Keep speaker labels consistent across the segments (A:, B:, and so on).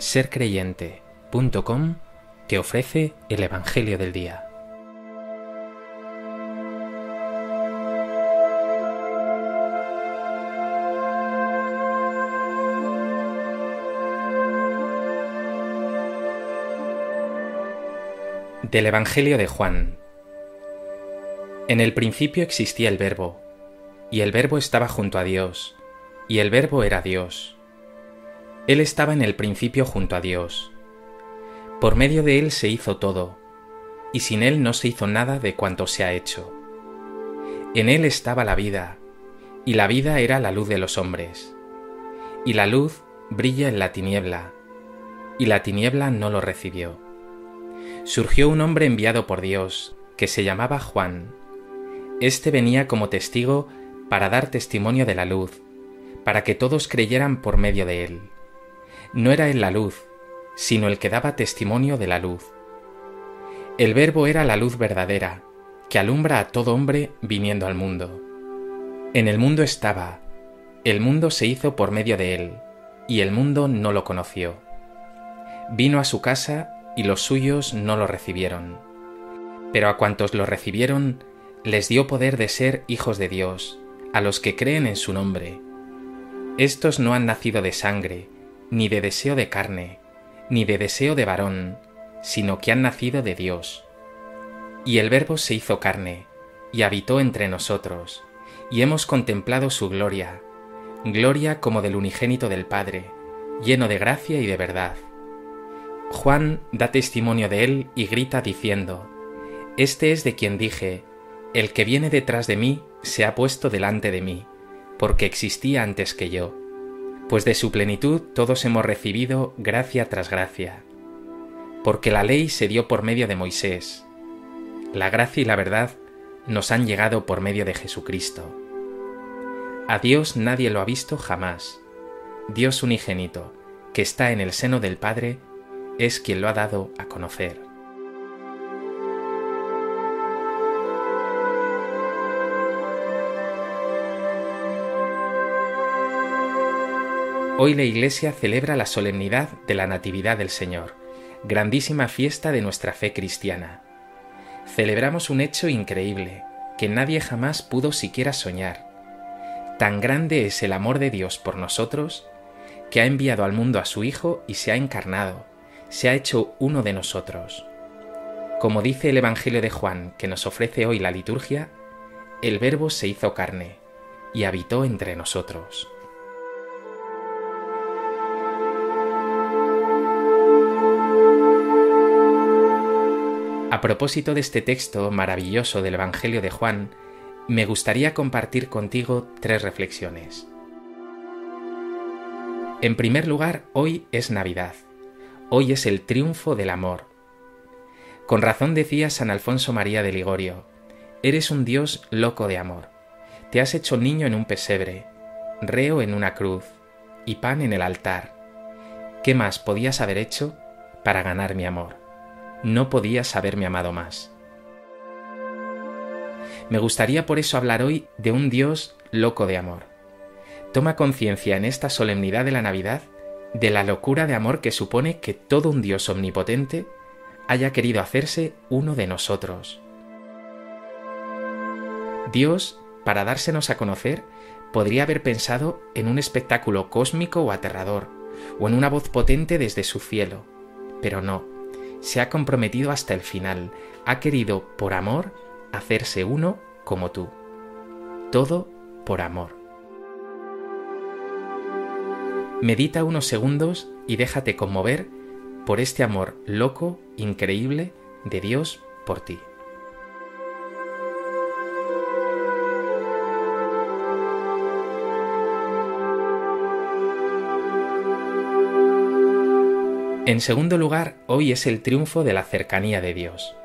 A: sercreyente.com te ofrece el Evangelio del Día. Del Evangelio de Juan. En el principio existía el Verbo, y el Verbo estaba junto a Dios, y el Verbo era Dios. Él estaba en el principio junto a Dios. Por medio de Él se hizo todo, y sin Él no se hizo nada de cuanto se ha hecho. En Él estaba la vida, y la vida era la luz de los hombres. Y la luz brilla en la tiniebla, y la tiniebla no lo recibió. Surgió un hombre enviado por Dios, que se llamaba Juan. Este venía como testigo para dar testimonio de la luz, para que todos creyeran por medio de él no era él la luz, sino el que daba testimonio de la luz. El Verbo era la luz verdadera, que alumbra a todo hombre viniendo al mundo. En el mundo estaba, el mundo se hizo por medio de él, y el mundo no lo conoció. Vino a su casa y los suyos no lo recibieron. Pero a cuantos lo recibieron, les dio poder de ser hijos de Dios, a los que creen en su nombre. Estos no han nacido de sangre, ni de deseo de carne, ni de deseo de varón, sino que han nacido de Dios. Y el Verbo se hizo carne, y habitó entre nosotros, y hemos contemplado su gloria, gloria como del unigénito del Padre, lleno de gracia y de verdad. Juan da testimonio de él y grita diciendo, Este es de quien dije, el que viene detrás de mí se ha puesto delante de mí, porque existía antes que yo pues de su plenitud todos hemos recibido gracia tras gracia. Porque la ley se dio por medio de Moisés. La gracia y la verdad nos han llegado por medio de Jesucristo. A Dios nadie lo ha visto jamás. Dios unigénito, que está en el seno del Padre, es quien lo ha dado a conocer. Hoy la Iglesia celebra la solemnidad de la Natividad del Señor, grandísima fiesta de nuestra fe cristiana. Celebramos un hecho increíble, que nadie jamás pudo siquiera soñar. Tan grande es el amor de Dios por nosotros, que ha enviado al mundo a su Hijo y se ha encarnado, se ha hecho uno de nosotros. Como dice el Evangelio de Juan que nos ofrece hoy la liturgia, el Verbo se hizo carne y habitó entre nosotros. A propósito de este texto maravilloso del Evangelio de Juan, me gustaría compartir contigo tres reflexiones. En primer lugar, hoy es Navidad. Hoy es el triunfo del amor. Con razón decía San Alfonso María de Ligorio, eres un Dios loco de amor. Te has hecho niño en un pesebre, reo en una cruz y pan en el altar. ¿Qué más podías haber hecho para ganar mi amor? No podías haberme amado más. Me gustaría por eso hablar hoy de un Dios loco de amor. Toma conciencia en esta solemnidad de la Navidad de la locura de amor que supone que todo un Dios omnipotente haya querido hacerse uno de nosotros. Dios, para dársenos a conocer, podría haber pensado en un espectáculo cósmico o aterrador, o en una voz potente desde su cielo, pero no se ha comprometido hasta el final, ha querido, por amor, hacerse uno como tú. Todo por amor. Medita unos segundos y déjate conmover por este amor loco, increíble de Dios por ti. En segundo lugar, hoy es el triunfo de la cercanía de Dios.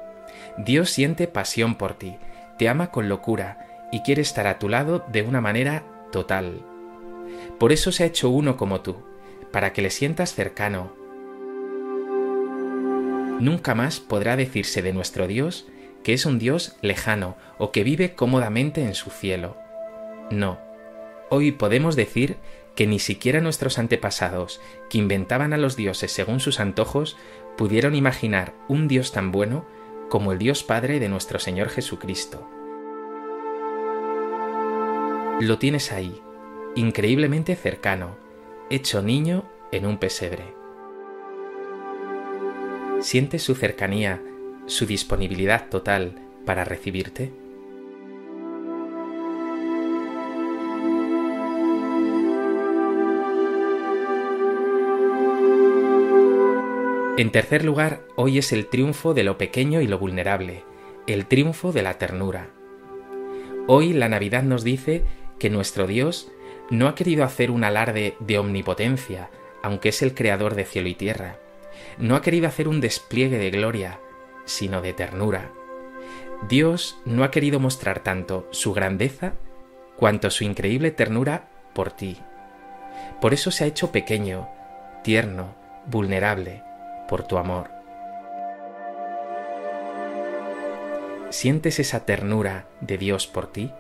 A: Dios siente pasión por ti, te ama con locura y quiere estar a tu lado de una manera total. Por eso se ha hecho uno como tú, para que le sientas cercano. Nunca más podrá decirse de nuestro Dios que es un Dios lejano o que vive cómodamente en su cielo. No, Hoy podemos decir que ni siquiera nuestros antepasados, que inventaban a los dioses según sus antojos, pudieron imaginar un Dios tan bueno como el Dios Padre de nuestro Señor Jesucristo. Lo tienes ahí, increíblemente cercano, hecho niño en un pesebre. ¿Sientes su cercanía, su disponibilidad total para recibirte? En tercer lugar, hoy es el triunfo de lo pequeño y lo vulnerable, el triunfo de la ternura. Hoy la Navidad nos dice que nuestro Dios no ha querido hacer un alarde de omnipotencia, aunque es el creador de cielo y tierra. No ha querido hacer un despliegue de gloria, sino de ternura. Dios no ha querido mostrar tanto su grandeza cuanto su increíble ternura por ti. Por eso se ha hecho pequeño, tierno, vulnerable, por tu amor. ¿Sientes esa ternura de Dios por ti?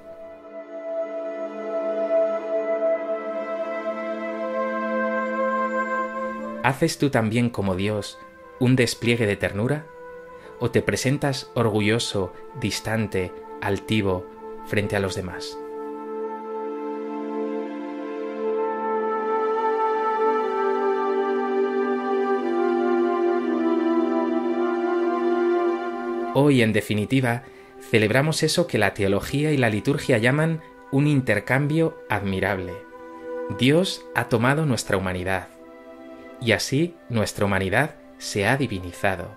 A: ¿Haces tú también como Dios un despliegue de ternura? ¿O te presentas orgulloso, distante, altivo frente a los demás? Hoy, en definitiva, celebramos eso que la teología y la liturgia llaman un intercambio admirable. Dios ha tomado nuestra humanidad, y así nuestra humanidad se ha divinizado.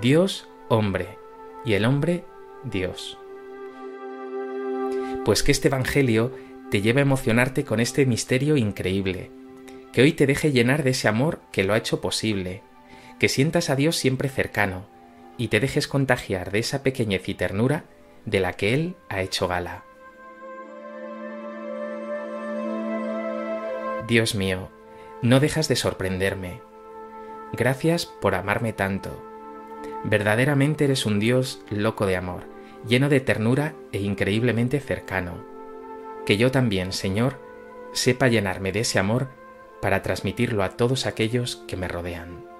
A: Dios, hombre, y el hombre, Dios. Pues que este Evangelio te lleve a emocionarte con este misterio increíble, que hoy te deje llenar de ese amor que lo ha hecho posible, que sientas a Dios siempre cercano, y te dejes contagiar de esa pequeñez y ternura de la que Él ha hecho gala. Dios mío, no dejas de sorprenderme. Gracias por amarme tanto. Verdaderamente eres un Dios loco de amor, lleno de ternura e increíblemente cercano. Que yo también, Señor, sepa llenarme de ese amor para transmitirlo a todos aquellos que me rodean.